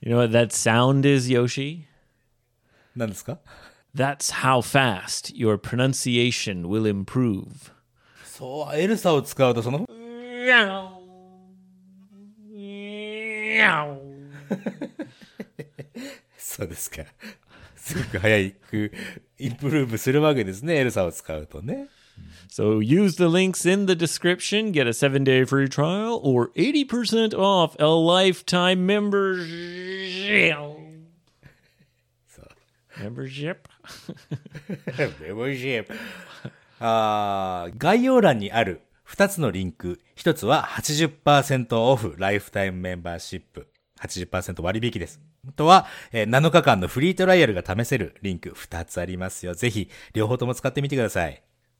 You know what that sound is, Yoshi? 何ですか That's how fast your pronunciation will improve. そう、エルサを使うとその、そうですか。すごく早くインプルーブするわけですね、エルサを使うとね。 So use the links in the description, get a seven day free trial, or 80% off a lifetime membership. Membership? メモシップ。あー概要欄にある2つのリンク。1つは80%オフライフタイムメンバーシップ。80%割引です。あとは、えー7日間のフリートライアルが試せるリンク2つありますよ。ぜひ、両方とも使ってみてください。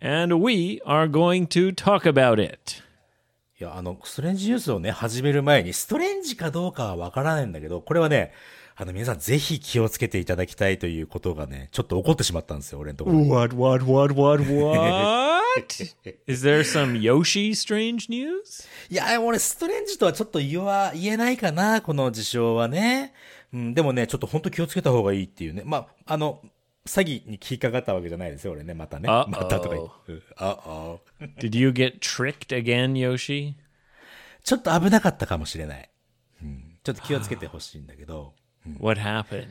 and we are going to talk about it. いや、あの、ストレンジニュースをね、始める前に、ストレンジかどうかはわからないんだけど、これはね、あの、皆さんぜひ気をつけていただきたいということがね、ちょっと起こってしまったんですよ、俺のところに。What, what, what, what, what? Is there some Yoshi strange news? いや、俺、ストレンジとはちょっと言わ、言えないかな、この事象はね。うん、でもね、ちょっと本当気をつけた方がいいっていうね。まあ、あの、詐欺に聞きかかったわけじゃないですよ、俺ね、またね。Uh-oh. またとか言って。うんああ Did you get tricked again, Yoshi? ちょっと危なかったかもしれない。うん、ちょっと気をつけてほしいんだけど。What happened?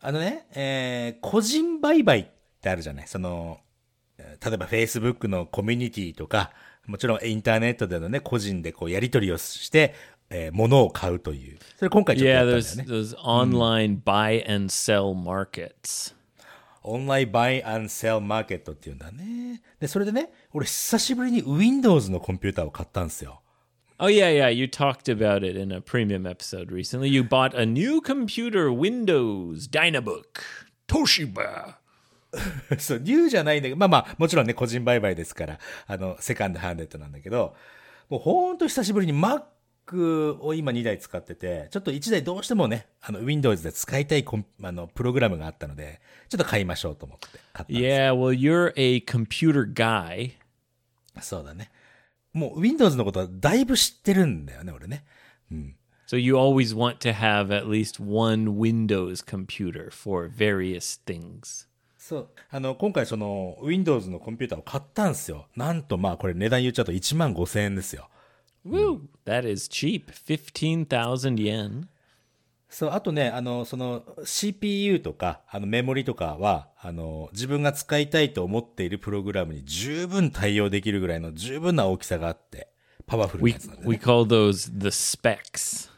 あのね、えー、個人売買ってあるじゃない？その、えー例えば Facebook のコミュニティとか、もちろんインターネットでのね、個人でこうやり取りをして、えー物を買うという。それ今回ちょっと Yeah, やったんだよね。those online buy and sell markets. オンラインバイアンセルマーケットっていうんだね。で、それでね、俺久しぶりに Windows のコンピューターを買ったんですよ。Oh yeah, yeah, you talked about it in a premium episode recently. You bought a new computer, Windows Dynabook, Toshiba. そう、ニューじゃないんだけど、まあまあ、もちろんね、個人売買ですから、あの、セカンドハンデッドなんだけど、もうほんと久しぶりに Mac を今2台使ってて、ちょっと1台どうしてもね、あの、Windows で使いたいコンあの、プログラムがあったので、ちょっと買いましょうと思って買ったんです Yeah, well, you're a computer guy. そうだね。もう Windows のことはだいぶ知ってるんだよね、俺ね。So you always want to have at least one Windows computer for various things. そう。あの、今回その、Windows のコンピューターを買ったんですよ。なんとまあ、これ値段言っちゃうと1万5千円ですよ。Woo, that is cheap. 15,000 yen. そう、あとね、あの、その CPU とか、あのメモリとかは、あの、自分が使いたいと思っているプログラムに十分対応できるぐらいの十分な大きさがあって、パワフルな We やつなんで、we ね。call those the specs.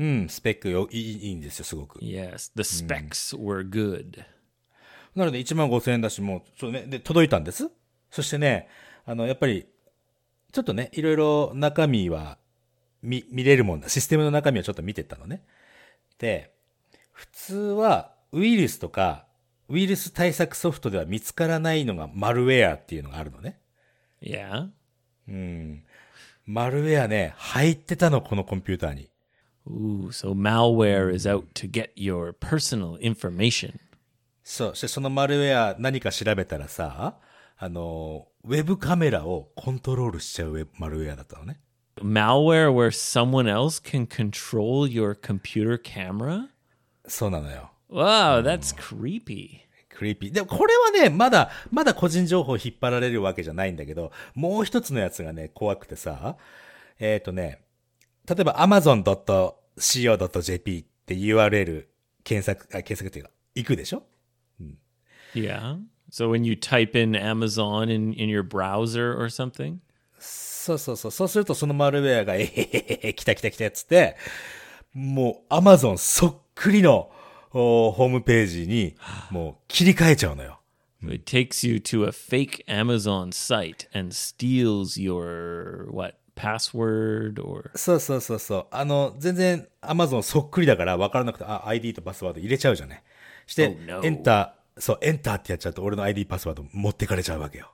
うん、スペックよいいいいんですよ、すごく。Yes, the specs were good. なので1万5千円だし、もう、そうね、で、届いたんです。そしてね、あの、やっぱり、ちょっとね、いろいろ中身は、見、見れるもんだ。システムの中身をちょっと見てったのね。で、普通は、ウイルスとか、ウイルス対策ソフトでは見つからないのがマルウェアっていうのがあるのね。Yeah. マルウェアね、入ってたの、このコンピューターに。Ooh, so malware is out to get your personal information. そう。そしてそのマルウェア何か調べたらさ、あの、ウェブカメラをコントロールしちゃうマルウェアだったのね。Malware where someone else can control your computer camera? そうなのよ。Wow, that's creepy. クリーピー。でもこれはね、まだ、まだ個人情報引っ張られるわけじゃないんだけど、もう一つのやつがね、怖くてさ、えっ、とね、例えば amazon.co.jp って URL 検索、あ、検索っていうか、行くでしょ？Yeah. So when you type in Amazon in, in your browser or something? そうそうそう。そうするとそのマルウェアが、えへへへへ、来た来た来たっつって、もう Amazon そっくりのおホームページに、もう切り替えちゃうのよ。It takes you to a fake Amazon site and steals your what password or そうそうそうそう。あの、全然 Amazon そっくりだから分からなくて、あ、ID とパスワード入れちゃうじゃない。して、Oh, no. エンター、そう、エンターってやっちゃうと俺の ID パスワード持ってかれちゃうわけよ。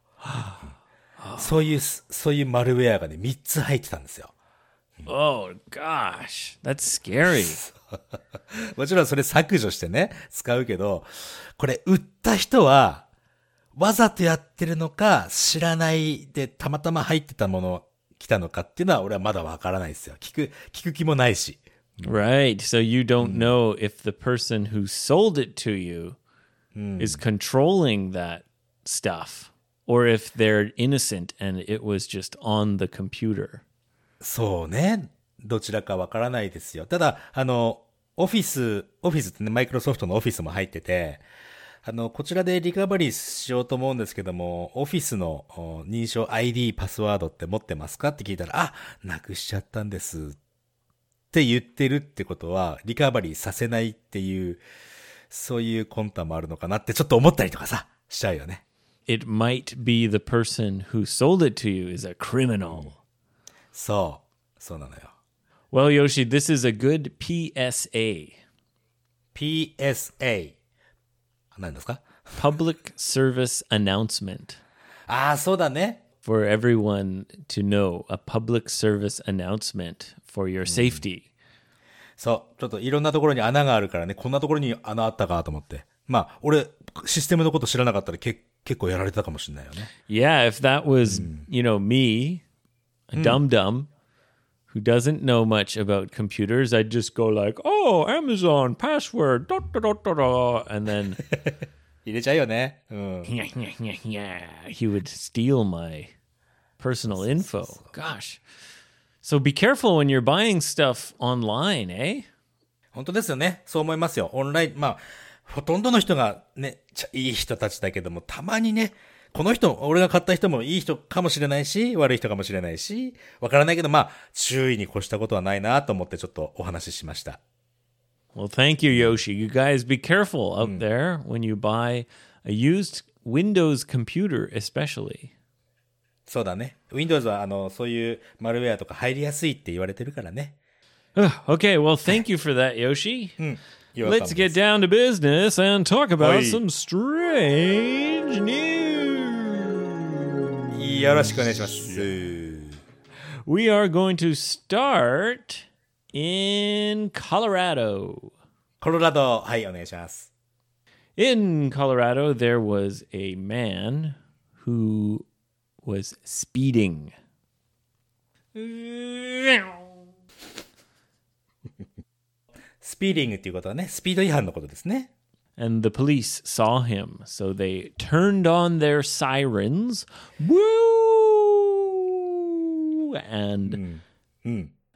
そういう、そういうマルウェアがね、3つ入ってたんですよ。Oh gosh, that's scary. もちろんそれ削除してね、使うけど、これ売った人は、わざとやってるのか、知らないでたまたま入ってたもの来たのかっていうのは俺はまだわからないですよ。聞く、聞く気もないし。right. So you don't know if the person who sold it to you is controlling that stuff or if they're innocent and it was just on the computer. そうね。どちらかわからないですよ。ただ、あの、オフィス、オフィスってね、マイクロソフトのオフィスも入ってて、あの、こちらでリカバリーしようと思うんですけども、オフィスのお認証 ID パスワードって持ってますかって聞いたら、あ、なくしちゃったんです。って言ってるってことは、リカバリーさせないっていう、そういう魂胆もあるのかなってちょっと思ったりとかさ、しちゃうよね。 It might be the person who sold it to you is a criminal. そう。そうなのよ。 Well, Yoshi, this is a good PSA. PSA。何ですか Public service announcement. ああ、そうだね。 for everyone to know a public service announcement for your safety. そう。ちょっといろんなところに穴があるからね、こんなところに穴あったかと思って。まあ、俺、システムのこと知らなかったらけ結構やられてたかもしれないよね。Yeah, if that was, you know, me, a dum dum who doesn't know much about computers, I'd just go like, "Oh, Amazon password, da da da da da," and then 入れちゃうよね。うん。yeah, yeah, yeah, yeah, he would steal my personal info. Gosh. So be careful when you're buying stuff online, eh? 本当ですよね。そう思いますよ。オンライン、まあ、ほとんどの人がね、ちゃいい人たちだけども、たまにね、この人、俺が買った人もいい人かもしれないし、悪い人かもしれないし、わからないけど、まあ、注意に越したことはないなと思ってちょっとお話ししました。Well, thank you, Yoshi. You guys be careful out there when you buy a used Windows computer, especially. そうだね。Windows は、あの、そういうマルウェアとか入りやすいって言われてるからね。 okay, well, thank you for that, Yoshi. You're Let's welcome. get down to business and talk about Oi. some strange news. よろしくお願いします。 We are going to start in Colorado. コロラド、はい、お願いします。 In Colorado, there was a man who was speeding. スピーディングっていうことはね、スピード違反のことですね。 and the police saw him, so they turned on their sirens. Woo! And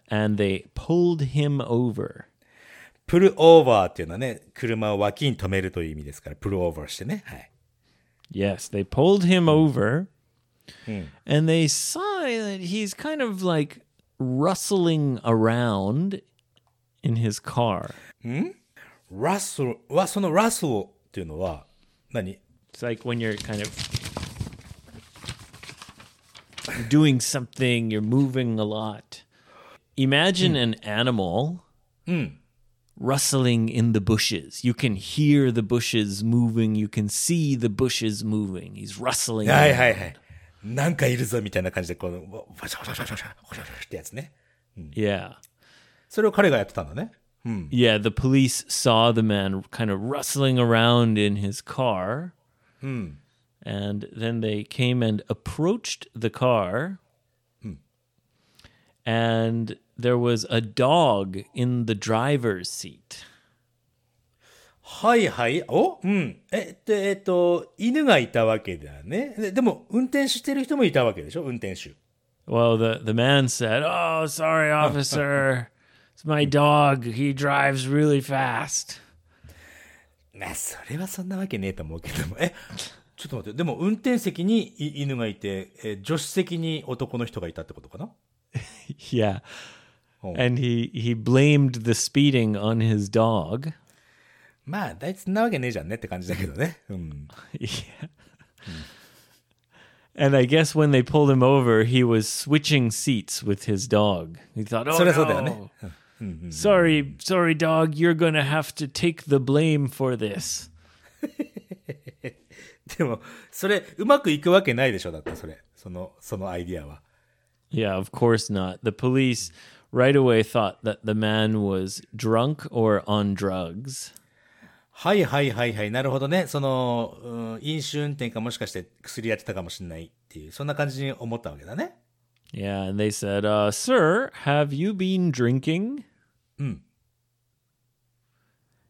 and they pulled him over. プルオーバーっていうのはね、車を脇に止めるという意味ですから、プルオーバーしてね。はい。 Yes, they pulled him over. And they saw that he's kind of like rustling around in his car. ラスル、は、そのラスルっていうのは何、 It's like when you're kind of doing something, you're moving a lot. Imagine an animal rustling in the bushes. You can hear the bushes moving, you can see the bushes moving. He's rustling. はい around. はいはい。 なんかいるぞみたいな感じで、この、わシャワシャワシャワシャワシャワってやつね。 Yeah. それを彼がやってたんだね。 Yeah, the police saw the man kind of rustling around in his car. And then they came and approached the car. And there was a dog in the driver's seat. はいはい。お？うん。えっと、えっと、犬がいたわけだね。ででも、運転してる人もいたわけでしょ？運転手。Well, the, the man said, Oh, sorry, officer. It's my dog. He drives really fast. ま あ、それはそんなわけねえと思うけども。え、ちょっと待って。でも、運転席にい犬がいて、え、助手席に男の人がいたってことかな？Yeah. Oh. And he, he blamed the speeding on his dog. まあ、大体そんなわけねえじゃんねって感じだけどね。うん。 Yeah. And I guess when they pulled him over, he was switching seats with his dog. He thought, "Oh そりゃそうだよね no, sorry, sorry, dog, you're gonna have to take the blame for this." でも、それ、うまくいくわけないでしょ、だって、それ。その、そのアイディアは。 Yeah, of course not. The police right away thought that the man was drunk or on drugs. はいはいはいはい。なるほどね。その、うん、飲酒運転かもしかして薬やってたかもしれないっていう、そんな感じに思ったわけだね。Yeah, and they said, uh, "Sir, have you been drinking?"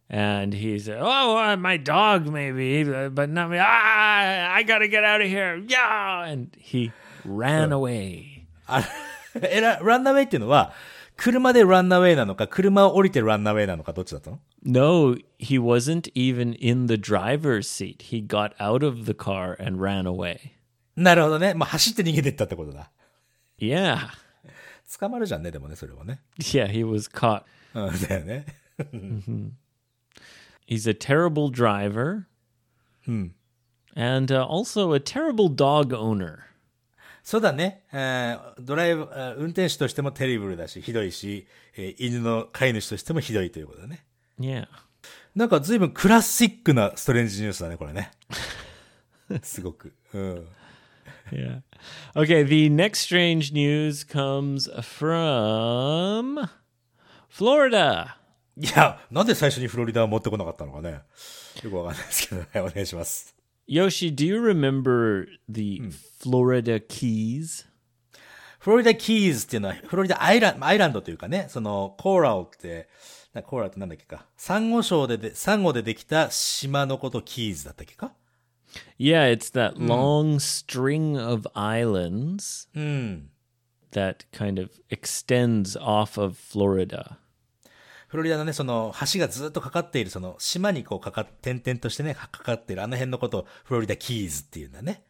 And he said, "Oh, uh, my dog, maybe, uh, but not me. Ah, I gotta get out of here. Yeah!" And he ran away. あえら、ランナウェイっていうのは、車でランナウェイなのか、車を降りてランナウェイなのか、どっちだったの No, he wasn't even in the driver's seat. He got out of the car and ran away. なるほどね。まあ、走って逃げてったってことだ。 Yeah, 捕まるじゃんね、でもね、それはね。 yeah, he was caught. うん、だよね。 He's a terrible driver, and uh, also a terrible dog owner. そうだね。えードライブ、あ運転手としてもテリブルだし、ひどいし、えー犬の飼い主としてもひどいということだね。Yeah. なんか随分クラシックなストレンジニュースだね、これね。すごく。うん。Yeah. Okay, the next strange news comes from Florida. いや、なんで最初にフロリダを持ってこなかったのかね。よくわかんないですけどね。お願いします。Yoshi, do you remember the Florida Keys? フロリダキーズっていうのは、フロリダアイランアイランドというかね、その、コーラルって、なコーラルってなんだっけか。サンゴ礁でで、サンゴでできた島のことキーズだったっけか Yeah, it's that long string of islands うん。 that kind of extends off of Florida. フロリダのね、その、橋がずっとかかっている、その、島にこうかかっ、点々としてね、かかっている、あの辺のことをフロリダキーズっていうんだね。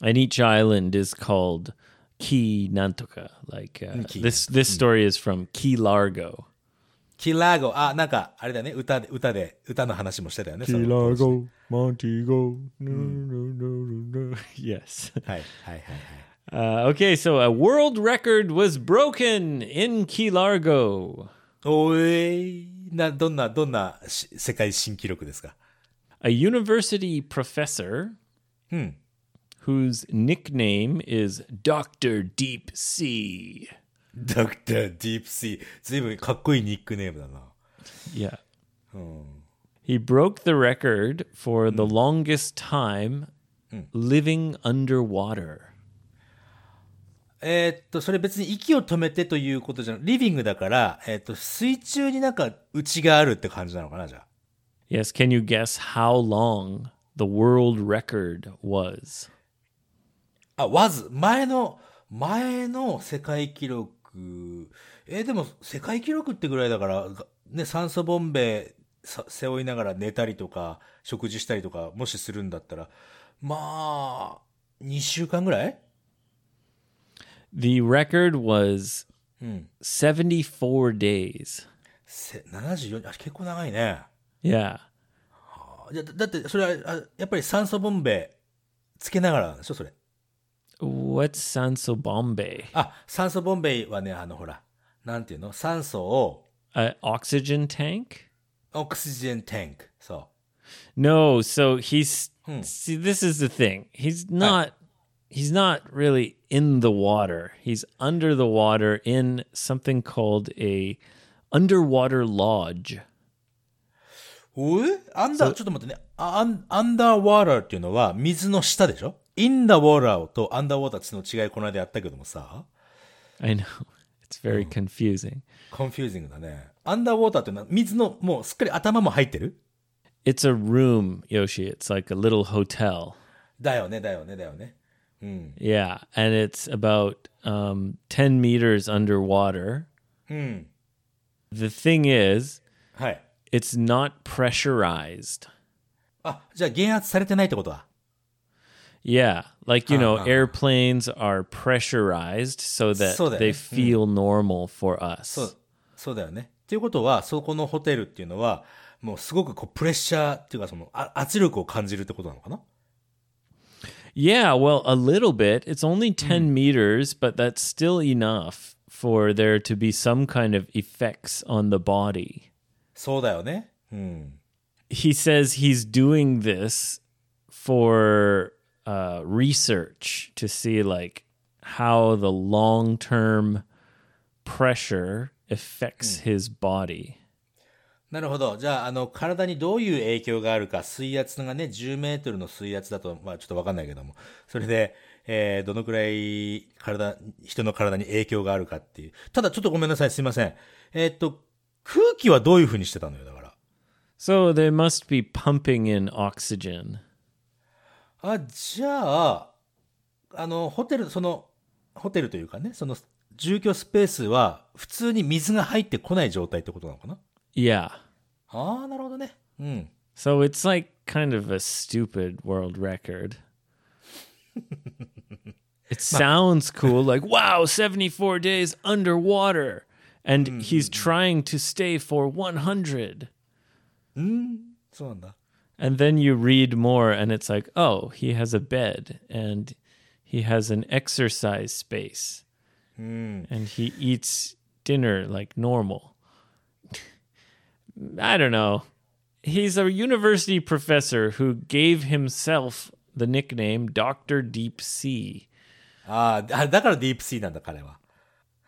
And each island is called Key Nantoka. Like uh, Key. this this story is from Key Largo. キラーゴ、あ、なんか、あれだね、歌で、歌で、歌の話もしてたよね。その当時 Montego. No, no, no, no, no. Yes. はい、はい、はい、はい。 Uh, okay, so a world record was broken in Key Largo. おい、な、どんな、どんなし世界新記録ですか A university professor whose nickname is Dr. Deep Sea. ドクター・ディープ・シー。ずいぶんかっこいいニックネームだな。Yeah. He broke the record for the longest time living underwater. えーっと、それ別に息を止めてということじゃなリビングだから、えーっと、水中になんか内があるって感じなのかな、じゃあ。Yes, can you guess how long the world record was? あ、わず、前の、前の世界記録、えーでも世界記録ってぐらいだから、がね、酸素ボンベさ背負いながら寝たりとか、食事したりとか、もしするんだったら、まあ、2週間ぐらい？The record was 74 days. せ ?74、あ、結構長いね。 Yeah. いやだだって、それは、あやっぱり酸素ボンベつけながらなんでしょ、それ。 What's Sanso Bombay? あ、酸素ボンベはね、あの、ほら、なんていうの酸素を、 An oxygen tank? オクシジェンタンク。そ No, so he's see this is the thing. He's not he's not really in the water. He's under the water in something called a underwater lodge. う。おえアンダー、ちょっと待ってね。あアンアンダーワーターっていうのは水の下でしょインダーウォーターとアンダーウォーターっての違いこの間やったけどもさ、 I know. It's very confusing. コンフュージングだね。アンダーウォーターっていうのは水の、もうすっかり頭も入ってる It's a room, Yoshi. It's like a little hotel. だよね、だよね、だよね。 Yeah, and it's about um, 10 meters underwater. The thing is, はい。 it's not pressurized. あ、じゃあ減圧されてないってことは Yeah, like you know, airplanes are pressurized so that そうだよね。 they feel normal for us. そう、そうだよね。っていうことは、そこのホテルっていうのは、もうすごくこうプレッシャーっていうかそのあ圧力を感じるってことなのかな Yeah, well, a little bit. It's only 10 meters, but that's still enough for there to be some kind of effects on the body. そうだよね。うん。 He says he's doing this for uh, research to see like how the long-term pressure affects his body. なるほど。じゃあ、あの、体にどういう影響があるか、水圧がね、10メートルの水圧だと、まあちょっとわかんないけども、それで、えー、どのくらい体、人の体に影響があるかっていう。ただ、ちょっとごめんなさい、すいません。えーっと、空気はどういう風にしてたのよ、だから。So they must be pumping in oxygen. あ、じゃあ、あの、ホテル、その、ホテルというかね、その、住居スペースは、普通に水が入ってこない状態ってことなのかな？Yeah. ああ、なるほどね。うん。 So it's like kind of a stupid world record. it sounds cool, like, wow, 74 days underwater. And he's trying to stay for 100. そうなんだ。 And then you read more, and it's like, oh, he has a bed and he has an exercise space. And he eats dinner like normal. I don't know. He's a university professor who gave himself the nickname Dr. Deep Sea. Ah, ああ、だからディープシーなんだ、彼は。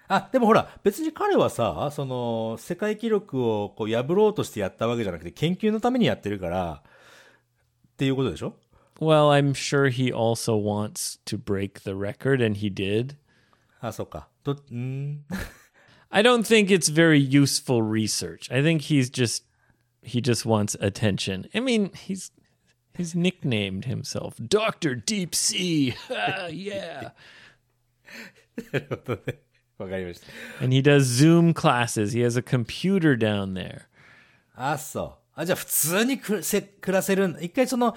あ、でもほら、別に彼はさ、その、世界記録をこう破ろうとしてやったわけじゃなくて、研究のためにやってるから、っていうことでしょ Well, I'm sure he also wants to break the record, and he did. Ah, あ、そっか。と、ん I don't think it's very useful research. I think he's just he just wants attention. I mean, he's he's nicknamed himself Dr. Deep Sea. Ah, yeah. なるほどね。わかりました。 And he does Zoom classes. He has a computer down there. あ、そう。あ、じゃあ普通にくせ暮らせるん一回その、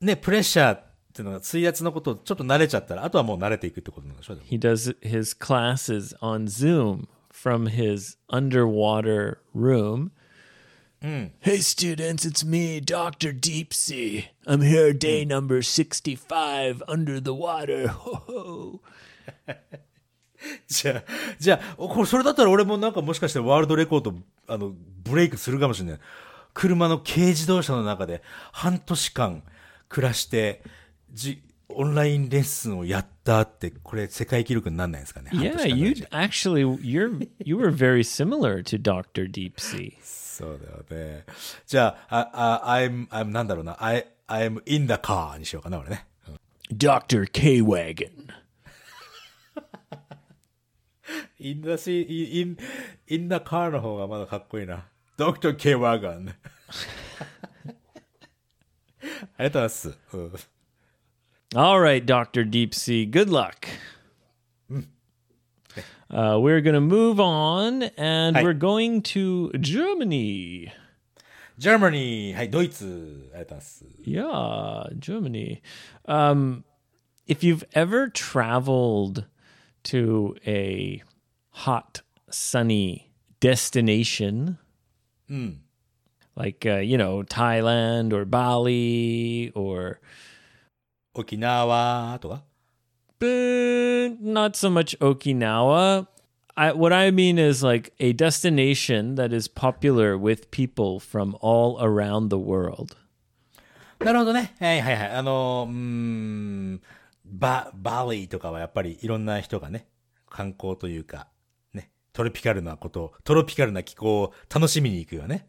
ね、プレッシャーっていうのが、水圧のことちょっと慣れちゃったら、あとはもう慣れていくってことなんでしょでも He does his classes on Zoom from his underwater room. Hey students, it's me, Dr. Deep Sea. I'm here day number 65 under the water. Ho ho. じゃあ、じゃあ、おこれ、それだったら俺もなんかもしかしてワールドレコード、あの、ブレイクするかもしれない。車の軽自動車の中で半年間暮らして、じ、オンラインレッスンをやったって、これ世界記録になんないですかね。半 Yeah, you actually you're you were very similar to Dr. Deep Sea. そうだよね。じゃあ、あ、あ、I'm, I'm なんだろうな。I, I'm in the car にしようかな、俺ね。Dr. K Wagon. in the, sea- in, in the car の方がまだかっこいいな。Dr. K. Wagon。ありがとうございます。うん All right, Dr. Deep Sea, good luck. Uh, we're going to move on and Hi. we're going to Germany. Germany。はい、ドイツ。ありがとうございます。 Yeah, Germany. Um, if you've ever traveled to a hot, sunny destination, like, uh, you know, Thailand or Bali or 沖縄とか Uh, not so much Okinawa. I, what I mean is like a destination that is popular with people from all around the world. なるほどね。はいはいはい。あの、うーん、バ、バリーとかはやっぱりいろんな人がね、観光というか、ね、トロピカルなことを、トロピカルな気候を楽しみに行くよね。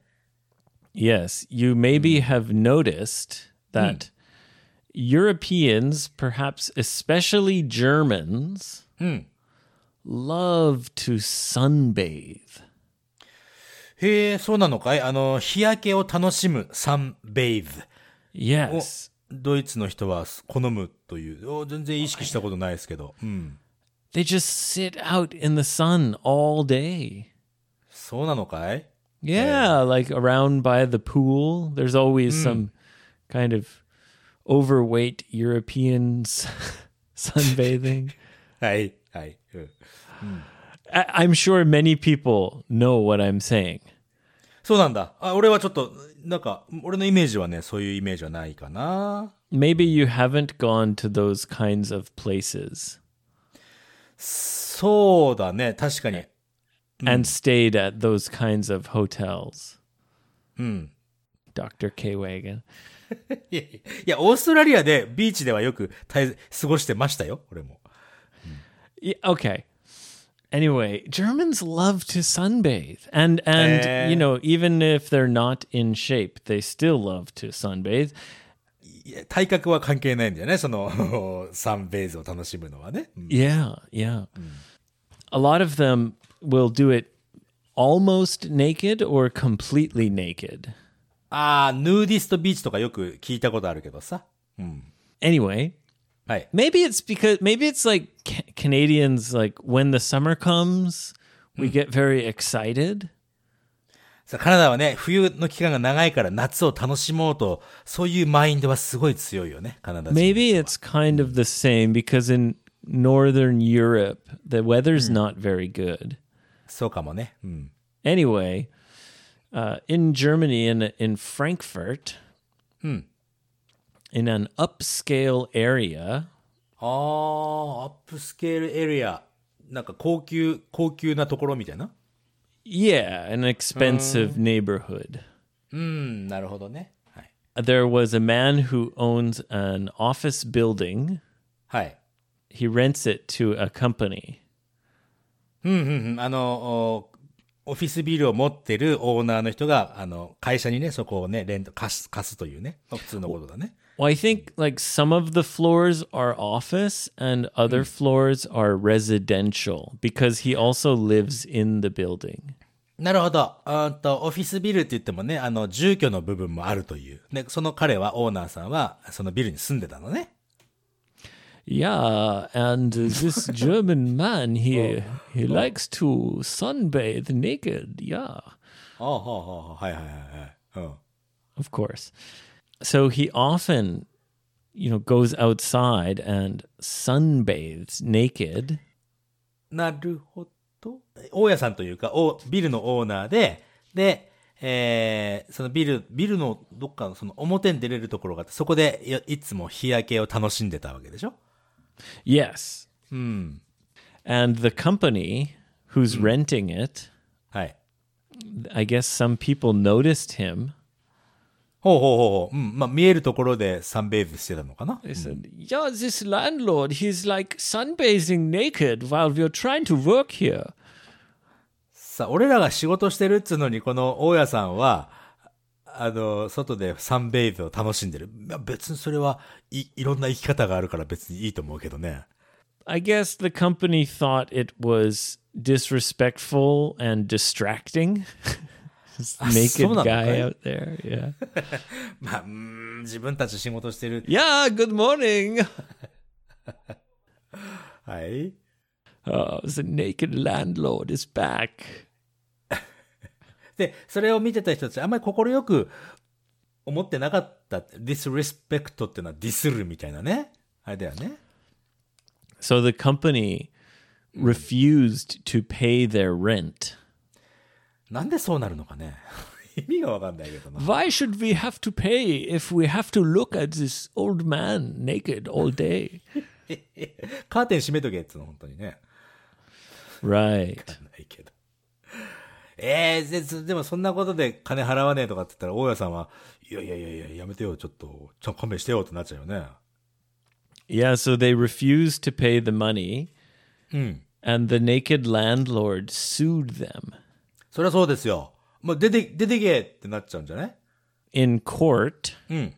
Yes, you maybe have noticed that Europeans, perhaps especially Germans, love to sunbathe. へえ、そうなのかいあの、日焼けを楽しむ、サンベイズ。 Yes. ドイツの人は好むという、お全然意識したことないですけど。うん。 They just sit out in the sun all day. そうなのかい Yeah, like around by the pool. There's always some kind of overweight Europeans sunbathing. はい、はい。うん I- I'm sure many people know what I'm saying. そうなんだ。あ、俺はちょっと、なんか、俺のイメージはね、そういうイメージはないかな。 Maybe you haven't gone to those kinds of places そうだね、確かに。 and stayed at those kinds of hotels. うん。 Dr. K. Wagon. いやいや、オーストラリアでビーチではよく滞過ごしてましたよ、俺も。 Yeah, okay. Anyway, Germans love to sunbathe. And and Eh. you know, even if they're not in shape, they still love to sunbathe. いや体格は関係ないんだよね、その、サンベイズを楽しむのはね。うん Yeah, yeah. A lot of them will do it almost naked or completely naked. ああ、ヌーディストビーチとかよく聞いたことあるけどさ。Anyway, はい。maybe it's because maybe it's like ca- Canadians like when the summer comes, we get very excited. さカナダはね、冬の期間が長いから夏を楽しもうと、そういうマインドはすごい強いよね、カナダ人。Maybe it's kind of the same because in northern Europe the weather's not very good. そうかもね。うん。Anyway, uh, in Germany, in in Frankfurt, in an upscale area, ああ、アップスケールエリア。なんか高級、高級なところみたいな。 yeah, an expensive neighborhood. うん、なるほどね。はい。 There was a man who owns an office building. はい。 He rents it to a company. うん、うん、うん。あの、お オフィスビルを持ってるオーナーの人が、あの、会社にね、そこをね、レント、貸す、貸すというね。まあ普通のことだね。Well, I think like some of the floors are office and other floors are residential because he also lives in the building. なるほど。あーと、オフィスビルって言ってもね、あの、住居の部分もあるという。ね、その彼は、オーナーさんは、そのビルに住んでたのね。Yeah, and uh, this German man he he likes to sunbathe naked. Yeah, ああ、はあ、はあ、はいはいはいはい。うん。of course. So he often, you know, goes outside and sunbathes naked. なるほど。大家さんというか、おビルのオーナーで、で、えー、そのビル、ビルのどっかのその表に出れるところがあって、そこでいいつも日焼けを楽しんでたわけでしょ Yes. And the company who's renting it, はい。 I guess some people noticed him. ほうほうほうほう。うん。まあ、見えるところでサンベイブしてたのかな They said, "Yeah, this landlord, he's like sunbathing naked while we're trying to work here." さあ、俺らが仕事してるっつうのに、この大家さんは、 あの、外でサンベイブを楽しんでる。まあ、別にそれはい、いろんな生き方があるから別にいいと思うけどね。 I guess the company thought it was disrespectful and distracting. This naked そうなのかい？ guy out there. Yeah. まあ、うーん、自分たち仕事してる。 yeah, good morning. はい。 Oh, the naked landlord is back. で、それを見てた人たち、あんまり快く思ってなかった。disrespect っていうのはディスるみたいなね。あれだよね。So the company refused to pay their rent. なんでそうなるのかね。意味がわかんないけどな。Why should we have to pay if we have to look at this old man naked all day? カーテン閉めとけっつうの、本当にね。right. ないけど。えー、ででもそんなことで金払わねえとかって言ったら、大家さんは、いやいやいやいや、やめてよ、ちょっと、ちょっと勘弁してよってなっちゃうよね。Yeah, so they refused to pay the money, うん。and the naked landlord sued them. そりゃそうですよ。もう出て、出てけってなっちゃうんじゃない In court, うん。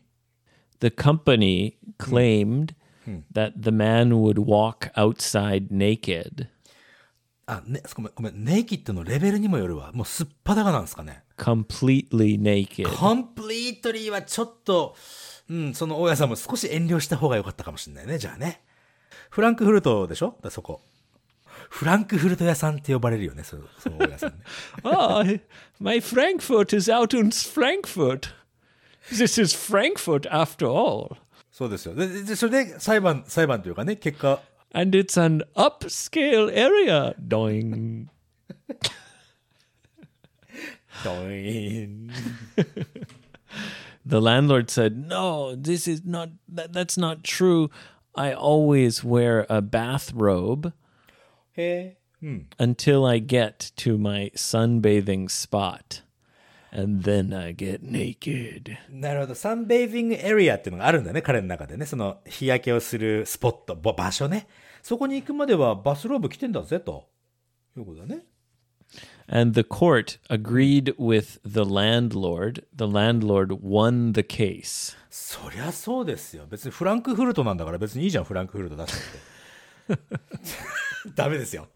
the company claimed that the man would walk outside naked, あ、ね、ごめん、ごめん、ネイキッドのレベルにもよるわ。もうすっぱだかなんですかね。completely naked. コンプリートリーはちょっと、うん、その大家さんも少し遠慮した方が良かったかもしれないね、じゃあね。フランクフルトでしょ？だそこ。フランクフルト屋さんって呼ばれるよね、そその大家さんね。ah, my Frankfurt is out in Frankfurt. This is Frankfurt after all. そうですよ。で、ででそれで裁判、裁判というかね、結果、and it's an upscale area. Doing. Doing. the landlord said, "No, this is not. That, that's not true. I always wear a bathrobe hey. hmm. until I get to my sunbathing spot." And then I get naked." なるほど。サンベイビングエリアっていうのがあるんだね、彼の中でね。その日焼けをするスポット、ぼ場所ね。そこに行くまではバスローブ着てんだぜ、ということだね。And the court agreed with the landlord. The landlord won the case. そりゃそうですよ。別にフランクフルトなんだから別にいいじゃん、フランクフルト出したって。ダメですよ。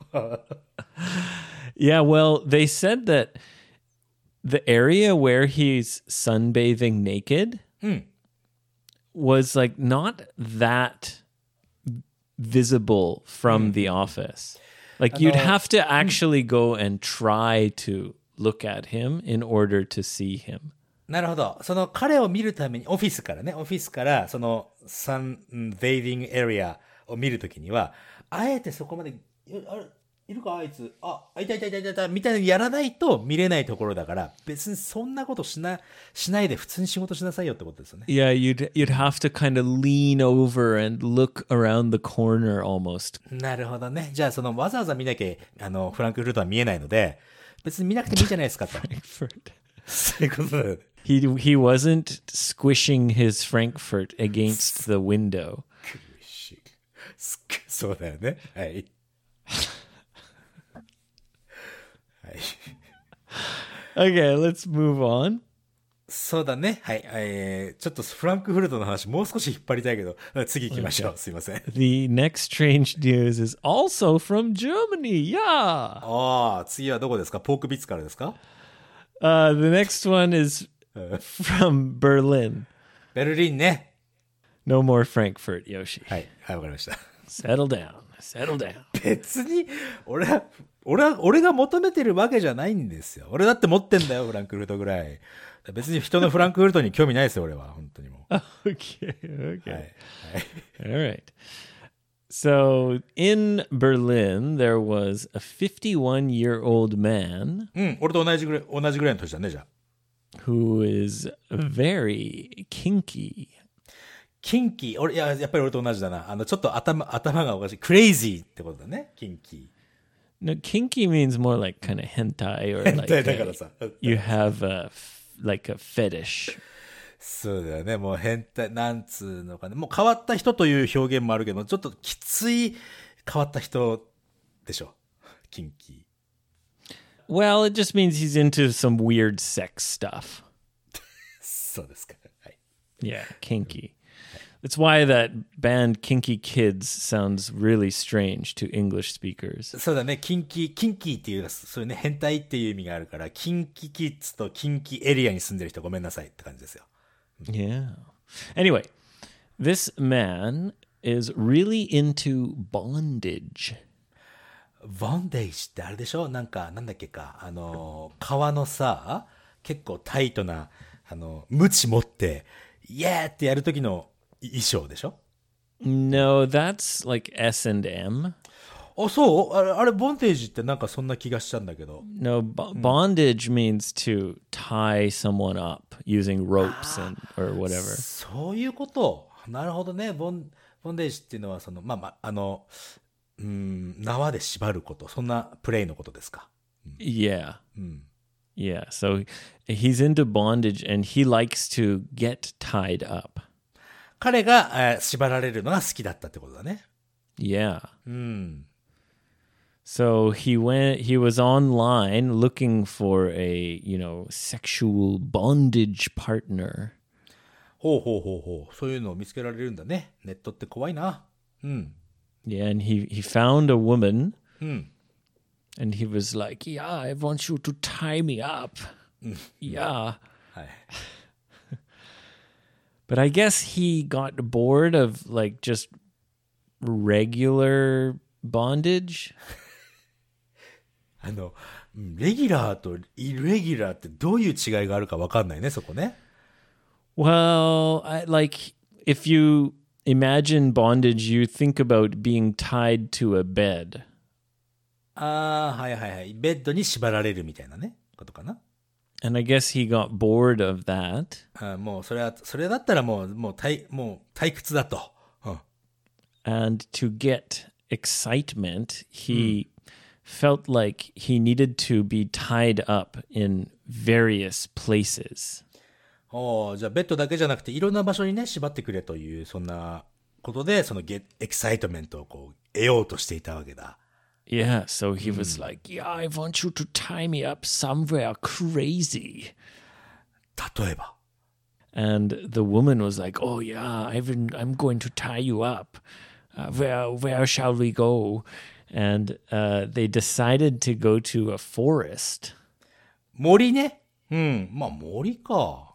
Yeah, well, they said that the area where he's sunbathing naked was like not that visible from the office. Like you'd have to actually go and try to look at him in order to see him. なるほど。その彼を見るために、オフィスからね、オフィスから、そのサンベイビングエリアを見るときには、あえてそこまで、いあれ いるかあいつ、あ、あいたいたいたいたいた、みたいなのやらないと見れないところだから、別にそんなことしな、しないで普通に仕事しなさいよってことですよね。Yeah, you'd you'd have to kind of lean over and look around the corner almost. なるほどね。じゃあ、そのわざわざ見なきゃ、あの、フランクフルトは見えないので、別に見なくてもいいじゃないですかと。そういうことだよね。He he wasn't squishing his Frankfurt against the window. そうだよね。はい。はい。Okay, let's move on. そうだね。はい。えー、ちょっとフランクフルトの話もう少し引っ張りたいけど、次行きましょう。すいません。The next strange news is also from Germany. Yeah. ああ、次はどこですかポークビッツからですか Uh, the next one is from Berlin. ベルリンね。No more Frankfurt, Yoshi. はい。はい、わかりました。Settle down. Settle down. 別に、俺は、俺は、俺が求めてるわけじゃないんですよ。俺だって持ってんだよ、フランクフルトぐらい。別に人のフランクフルトに興味ないですよ、俺は。本当にもう。Okay. Okay. はい。All right. So in Berlin, there was a 51 year old man うん、俺と同じぐらい、同じぐらいの年だね、じゃあ。who is very kinky. キンキー、俺、いや、やっぱり俺と同じだな。あの、ちょっと頭、頭がおかしい。クレイジーってことだね。キンキ No, kinky means more like kind of hentai or ー。like だから a- さ。you have a f- like a fetish. そうだよね。もう変態、なんつうのかね。もう変わった人という表現もあるけど、ちょっときつい変わった人でしょ。キンキ Well, it just means he's into some weird sex stuff. ー。そうですか。はい。Yeah, kinky. That's why that band Kinky Kids sounds really strange to English speakers. そうだね。キンキー、キンキーっていう、そういうね、変態っていう意味があるから、キンキキッズとキンキエリアに住んでる人ごめんなさいって感じですよ。Yeah. Anyway, this man is really into bondage. ボンデージってあれでしょ？なんか、なんだっけか、あの、革のさ、結構タイトな、あの、ムチ持って、イエーってやる時の衣装でしょ No, that's like S and M. あ、そうあれ、あれ、ボンテージってなんかそんな気がしたんだけど。 No, bo- bondage means to tie someone up using ropes and or whatever. そういうこと。なるほどね。ボン、ボンデージっていうのは、その、まあまあ、あの、うん、縄で縛ること。そんなプレイのことですか。 Yeah. Yeah. So he's into bondage and he likes to get tied up. 彼が、えー縛られるのが好きだったってことだね。 Yeah. うん。 So he went he was online looking for a, you know, sexual bondage partner. ほうほうほうほう。そういうのを見つけられるんだね。ネットって怖いな。うん。 Yeah, and he he found a woman うん。 and he was like, "Yeah, I want you to tie me up." yeah. はい。 But I guess he got bored of like just regular bondage. あの、うんレギュラーとイレギュラーってどういう違いがあるかわかんないね、そこね。 Well, I, like if you imagine bondage, you think about being tied to a bed. ああ、はいはいはい。ベッドに縛られるみたいなね、ことかな。 And I guess he got bored of that. あもうそれは、それだったらもう、もう退、もう退屈だと。うん。And to get excitement, he felt like he needed to be tied up in various places. おーじゃあベッドだけじゃなくていろんな場所にね、縛ってくれという、そんなことで、そのゲエキサイトメントをこう、得ようとしていたわけだ。Yeah, so he was like, Yeah, I want you to tie me up somewhere crazy. 例えば。 And the woman was like, "Oh yeah, I've been, I'm going to tie you up. Uh, where where shall we go?" And uh, they decided to go to a forest. 森ね。うん。まあ森か。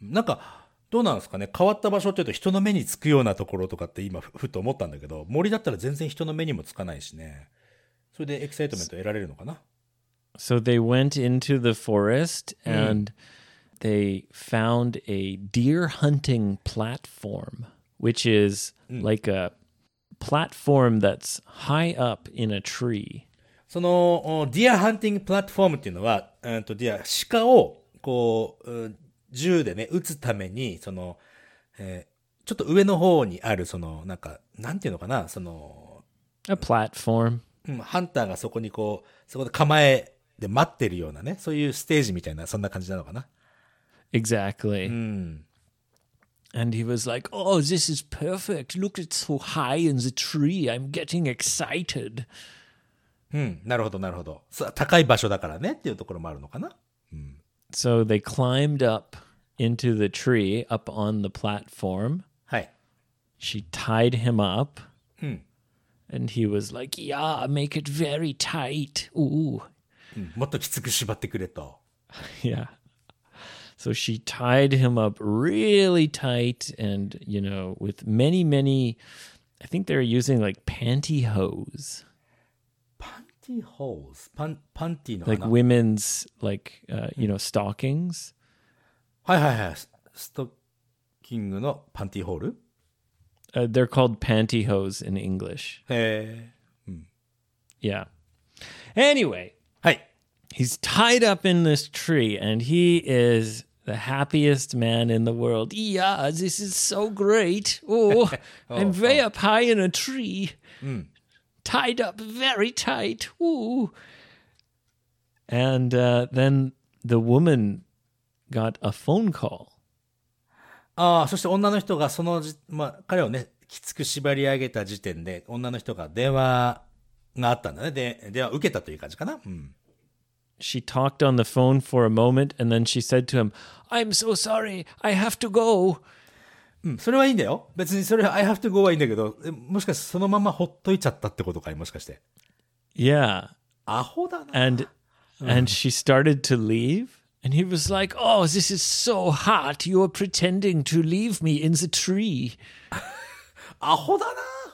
なんか、どうなんですかね変わった場所って言うと人の目につくようなところとかって今ふふっと思ったんだけど、森だったら全然人の目にもつかないしね。 それでエキサイトメント得られるのかな So they went into the forest and they found a deer hunting platform, which is like a platform that's high up in a tree. その、お deer hunting platform っていうのは、うんと、 deer、鹿を、こう、うん銃でね、撃つために、その、えーちょっと上の方にある、その、なんか、なんていうのかな、その、A platform. うんハンターがそこにこう、そこで構えで待ってるようなね、そういうステージみたいな、そんな感じなのかな。 Exactly. うん。 And he was like, Oh, this is perfect. Look, it's so high in the tree. I'm getting excited. うん、なるほど、なるほど。さ高い場所だからねっていうところもあるのかな。 So they climbed up into the tree, up on the platform. はい。 She tied him up. Hmm. And he was like, Yeah, make it very tight. Ooh. うんもっときつく縛ってくれと。 Yeah. So she tied him up really tight and, you know, with many, many, I think they were using like pantyhose, パンティホーズパン、パンティの like 花 women's, like, uh, you know, stockings. はいはいはい。スストッキングのパンティホール uh, they're called pantyhose in English. Hey. Hmm. Yeah. Anyway, hi. he's tied up in this tree, and he is the happiest man in the world. Yeah, this is so great. Oh, oh I'm way oh. up high in a tree, mm. tied up very tight. Ooh. And uh, then the woman got a phone call ああ、そして女の人がそのじ、まあ、彼をね、きつく縛り上げた時点で、女の人が電話があったんだね。で、電話受けたという感じかな。うん。She talked on the phone for a moment and then she said to him, I'm so sorry. I have to go. うん、それはいいんだよ。別にそれは I have to go はいいんだけど、えもしかしてそのままほっといちゃったってことかい？もしかして。Yeah. アホだな。and and she started to leave and he was like oh this is so hot you're pretending to leave me in the tree アホだ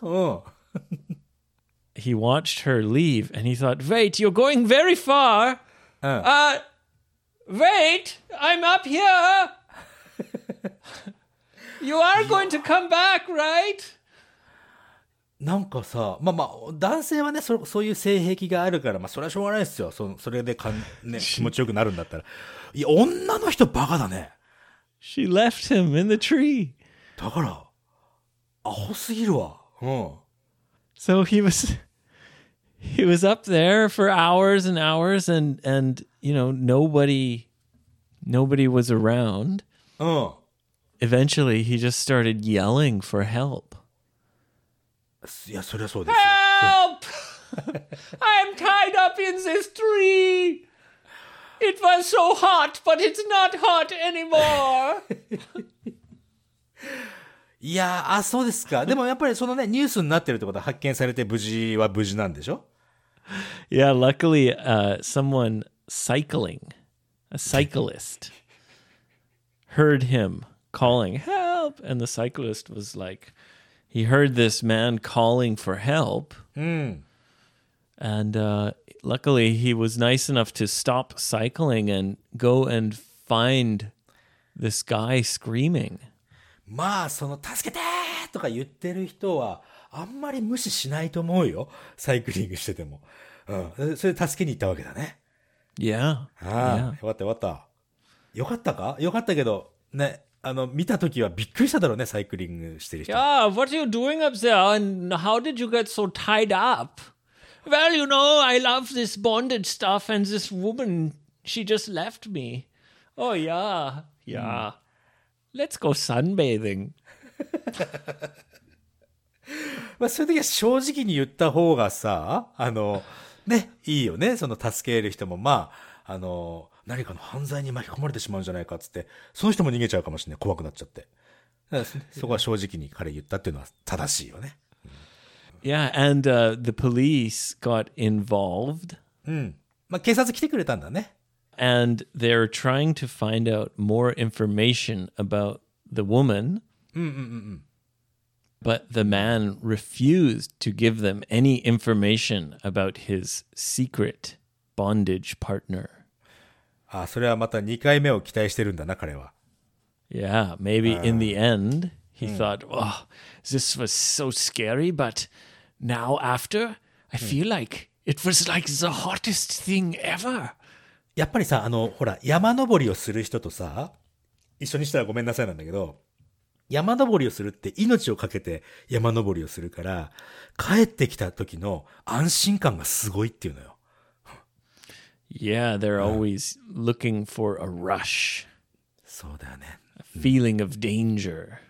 な。うん。 he watched her leave and he thought wait you're going very far uh wait i'm up here you are going to come back right なんかさ、まあまあ、男性はね、そそういう性癖があるから、まあそれはしょうがないですよ。そそれでかん、ね、気持ちよくなるんだったら。 いや、女の人バカだね。 she left him in the tree だから、アホすぎるわ。うん。 so he was he was up there for hours and hours and and you know nobody nobody was around うん。 eventually he just started yelling for help いや、そりゃそうですよ。 help i'm tied up in this tree it was so hot but it's not hot anymore いやー、あ、そうですか。でもやっぱりそのね、ニュースになってるってことは発見されて無事は無事なんでしょ yeah luckily uh someone cycling a cyclist heard him calling help and the cyclist was like he heard this man calling for help うん。 And uh, luckily he was nice enough to stop cycling and go and find this guy screaming まあ、その、助けてーとか言ってる人は、あんまり無視しないと思うよ。サイクリングしてても。うん。それで助けに行ったわけだね。yeah ああ、よかったよかった。よかったかよかったけど、ね、あの、見たときはびっくりしただろうね、サイクリングしてる人。Yeah, what are you doing up there? And how did you get so tied up? Well, you know, I love this bondage stuff, and this woman, she just left me. Oh, yeah, yeah. Let's go sunbathing. まあ、そういう時は正直に言った方がさ、あの、ね、いいよね。その助ける人も、まあ、あの、何かの犯罪に巻き込まれてしまうんじゃないかっつって、その人も逃げちゃうかもしれない。怖くなっちゃって。そこは正直に彼言ったっていうのは正しいよね。Yeah, and uh, the police got involved, うん。まあ、警察来てくれたんだね。 and they're trying to find out more information about the woman. But the man refused to give them any information about his secret bondage partner. あ、それはまた2回目を期待してるんだな、彼は。 Yeah, maybe in the end, he thought, oh, this was so scary, but now after, I feel like it was like the hottest thing ever. やっぱりさ、あの、ほら、山登りをする人とさ、一緒にしたらごめんなさいなんだけど、山登りをするって命をかけて山登りをするから、帰ってきた時の安心感がすごいっていうのよ。Yeah, they're always looking for a rush, そうだよね。a feeling of danger.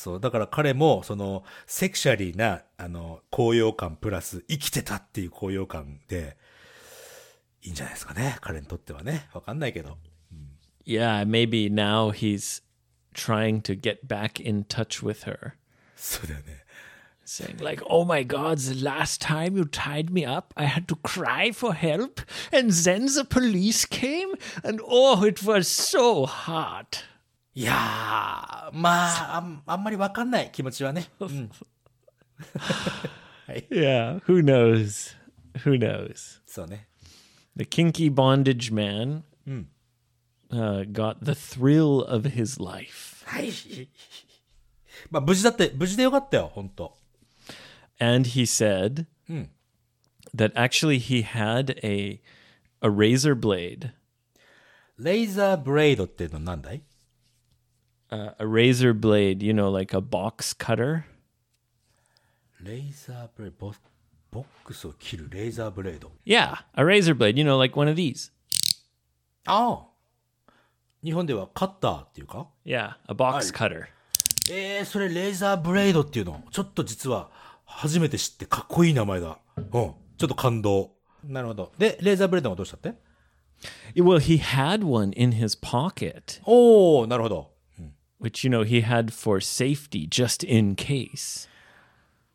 そう、だから彼も、その、セクシャリーな、あの、高揚感プラス、生きてたっていう高揚感で、いいんじゃないですかね。彼にとってはね。わかんないけど。Yeah, maybe now he's trying to get back in touch with her, そうだよね。saying, like, oh my God, the last time you tied me up, I had to cry for help, and then the police came, and oh, it was so hot. いやー、まあ、あんあんまりわかんない気持ちはね。うん。 Yeah, who knows? Who knows? そうね。 The kinky bondage man uh, got the thrill of his life. はい。まあ、無事だって、無事でよかったよ、本当 And he said that actually he had a a razor blade, レイザーブレイドっていうのは何だい uh, a razor blade, you know, like a box cutter? レイザーブレイド、ボボックスを切るレイザーブレード。Yeah, a razor blade, you know, like one of these. ああ。日本ではカッターっていうか？Yeah, a box cutter. えー、それレーザーブレイドっていうの？ちょっと実は初めて知ってかっこいい名前だ。うん。ちょっと感動。なるほど。で、レーザーブレイドがどうしたって？Well, he had one in his pocket, おー、なるほど。Which you know he had for safety just in case.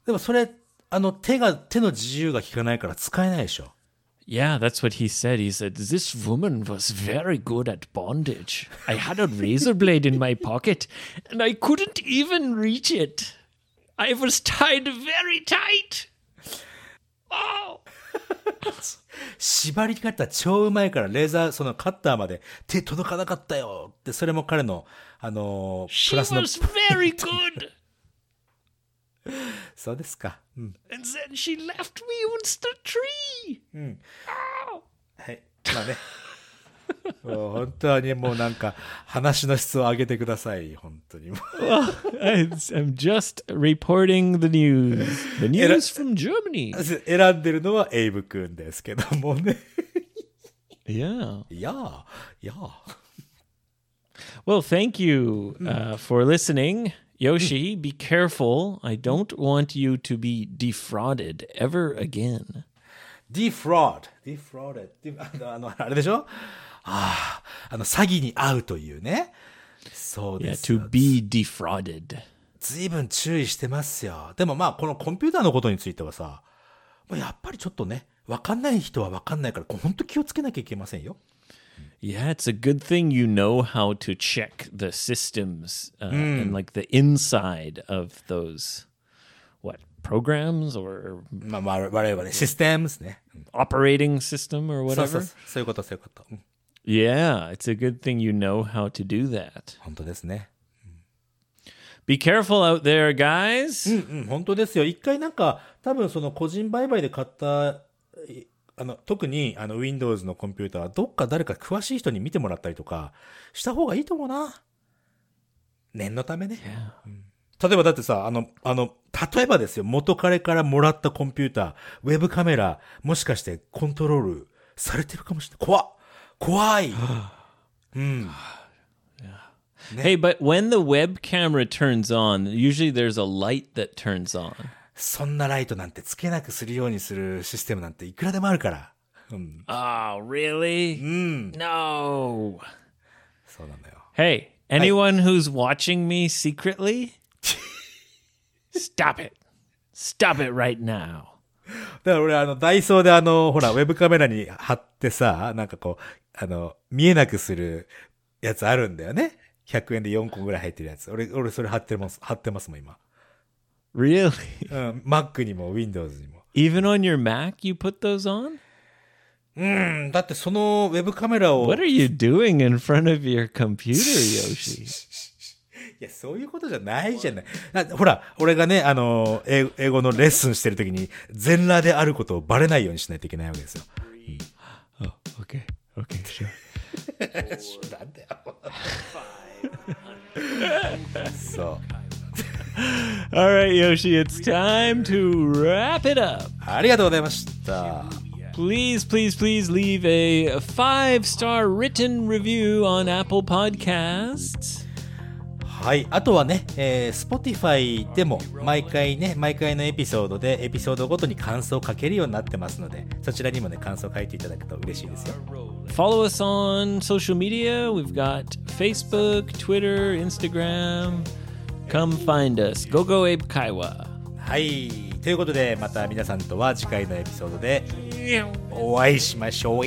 でもそれ、あの、手が、手の自由が効かないから使えないでしょ。Yeah, that's what he said. He said, This woman was very good at bondage. I had a razor blade in my pocket and I couldn't even reach it. I was tied very tight. Oh. 縛り方超うまいから、レーザー、そのカッターまで手届かなかったよって、それも彼の、あのー She プラスの、was very good. そうですか。うん。And then she left me with the tree. はい。まあね。もう本当にもうなんか、話の質を上げてください。本当に。もう I, I'm just reporting the news. The news from Germany. 選んでるのはエイブ君ですけどもね。Yeah. いやー、いやー。Well, thank you uh, for listening. Yoshi, be careful. I don't want you to be defrauded ever again. defraud. defrauded. de- あの、あれでしょああ、あの、詐欺に遭うというね。そう Yeah, です to よ。be defrauded. ずいぶん注意してますよ。でもまあ、このコンピューターのことについてはさ、まあやっぱりちょっとね、わかんない人はわかんないから、本当気をつけなきゃいけませんよ。Yeah, it's a good thing you know how to check the systems uh, and like the inside of those what programs or まあ、まあ、我々ね、システムですね。 operating system or そうそう whatever. そう。そういうこと、そういうこと。うん Yeah, it's a good thing you know how to do that. 本当ですね。 Be careful out there, guys. うん、本当ですよ。一回なんか、多分その個人売買で買った、い あの、特にあの Windows のコンピューターはどっか誰か詳しい人に見てもらったりとかした方がいいと思うな。念のためね。Yeah. 例えばだってさ、あの、あの、例えばですよ、元彼からもらったコンピューター、ウェブカメラ、もしかしてコントロールされてるかもしれない。怖っ怖いうん。Hey, but when the web camera turns on, usually there's a light that turns on. そんなライトなんてつけなくするようにするシステムなんていくらでもあるから。うん。Oh, really? うん。No. そうなんだよ。Hey, anyone who's watching me secretly, stop it. Stop it right now. だから俺あの、ダイソーであの、ほら、ウェブカメラに貼ってさ、なんかこう、あの、見えなくするやつあるんだよね。100円で4個ぐらい入ってるやつ。俺、俺それ貼ってます、貼ってますもん、今。マックにも Windows にも。だってそのウェブカメラを。いや、そういうことじゃないじゃない。ほら、俺がね、あの、英語のレッスンしてるとに、全裸であることをバレないようにしないといけないわけです。よ。そう。All right, Yoshi, it's time to wrap it up. ありがとうございました。Please, please, please leave a five star written review on Apple Podcasts. はい。あとはね、えー、Spotify でも毎回ね、毎回のエピソードでエピソードごとに感想を書けるようになってますので、そちらにもね、感想を書いていただくと嬉しいですよ。Follow us on social media. We've got Facebook, Twitter, Instagram. Come find us. Go Go Abe Kaiwa. はい。ということで、また皆さんとは次回のエピソードでお会いしましょう。